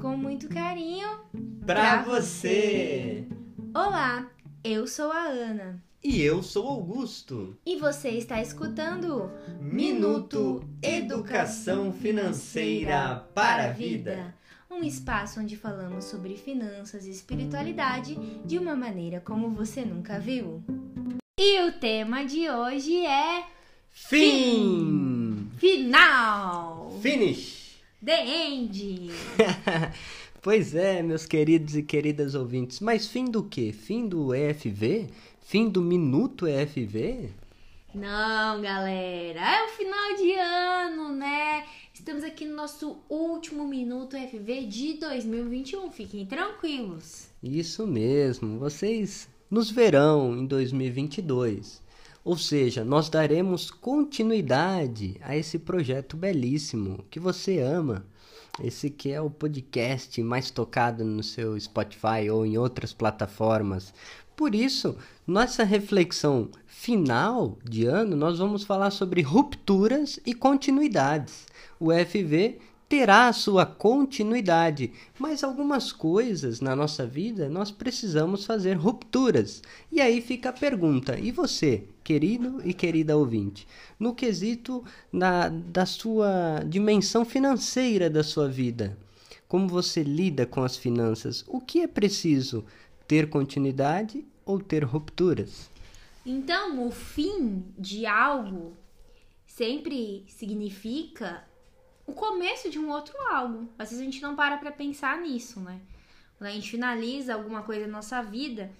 com muito carinho Pra você! Olá, eu sou a Ana E eu sou Augusto. e você está escutando Minuto Educação Financeira para a Vida. Um espaço onde falamos sobre finanças e espiritualidade de uma maneira como você nunca viu. E o tema de hoje é Fim! Final! Finish! The End! Pois é, meus queridos e queridas ouvintes, mas fim do quê? Fim do EFV? Fim do Minuto EFV? Não, galera, é o final de ano, né? Estamos aqui no nosso último minuto FV de 2021. Fiquem tranquilos. Isso mesmo, vocês nos verão em 2022. Ou seja, nós daremos continuidade a esse projeto belíssimo que você ama. Esse que é o podcast mais tocado no seu Spotify ou em outras plataformas. Por isso, nossa reflexão final de ano, nós vamos falar sobre rupturas e continuidades. O FV terá sua continuidade, mas algumas coisas na nossa vida nós precisamos fazer rupturas. E aí fica a pergunta: e você, querido e querida ouvinte, no quesito na, da sua dimensão financeira da sua vida? Como você lida com as finanças? O que é preciso? Ter continuidade ou ter rupturas? Então, o fim de algo sempre significa o começo de um outro algo. Às vezes a gente não para pra pensar nisso, né? Quando a gente finaliza alguma coisa na nossa vida,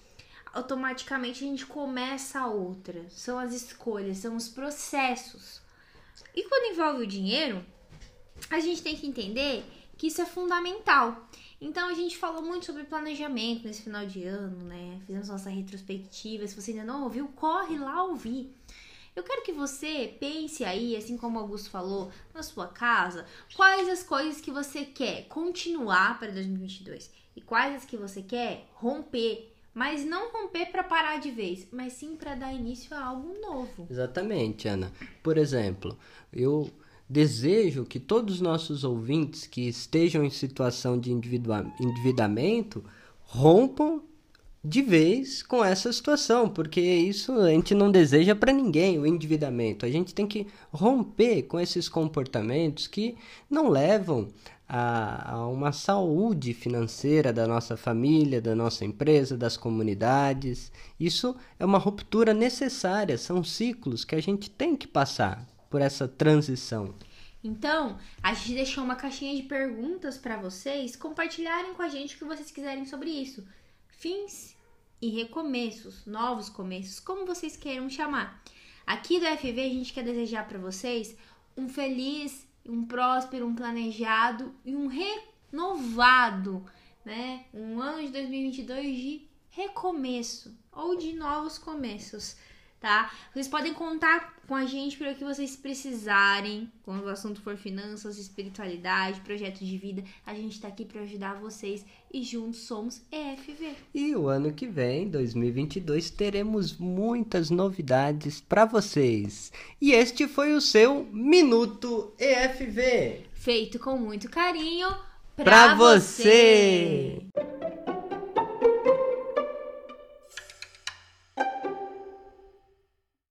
automaticamente a gente começa outra. São as escolhas, são os processos. E quando envolve o dinheiro, a gente tem que entender que isso é fundamental. Então a gente falou muito sobre planejamento nesse final de ano, né? Fizemos nossa retrospectiva. Se você ainda não ouviu, corre lá ouvir. Eu quero que você pense aí, assim como o Augusto falou, na sua casa, quais as coisas que você quer continuar para 2022 e quais as que você quer romper, mas não romper para parar de vez, mas sim para dar início a algo novo. Exatamente, Ana. Por exemplo, eu desejo que todos os nossos ouvintes que estejam em situação de endividamento rompam de vez com essa situação, porque isso a gente não deseja para ninguém, o endividamento. A gente tem que romper com esses comportamentos que não levam a, a uma saúde financeira da nossa família, da nossa empresa, das comunidades. Isso é uma ruptura necessária, são ciclos que a gente tem que passar por essa transição. Então, a gente deixou uma caixinha de perguntas para vocês compartilharem com a gente o que vocês quiserem sobre isso. Fins e recomeços, novos começos, como vocês queiram chamar. Aqui do FV a gente quer desejar para vocês um feliz, um próspero, um planejado e um renovado, né? Um ano de 2022 de recomeço ou de novos começos, tá? Vocês podem contar com a gente pelo que vocês precisarem, quando o assunto for finanças, espiritualidade, projeto de vida, a gente tá aqui para ajudar vocês e juntos somos EFV. E o ano que vem, 2022, teremos muitas novidades para vocês. E este foi o seu Minuto EFV. Feito com muito carinho Pra você.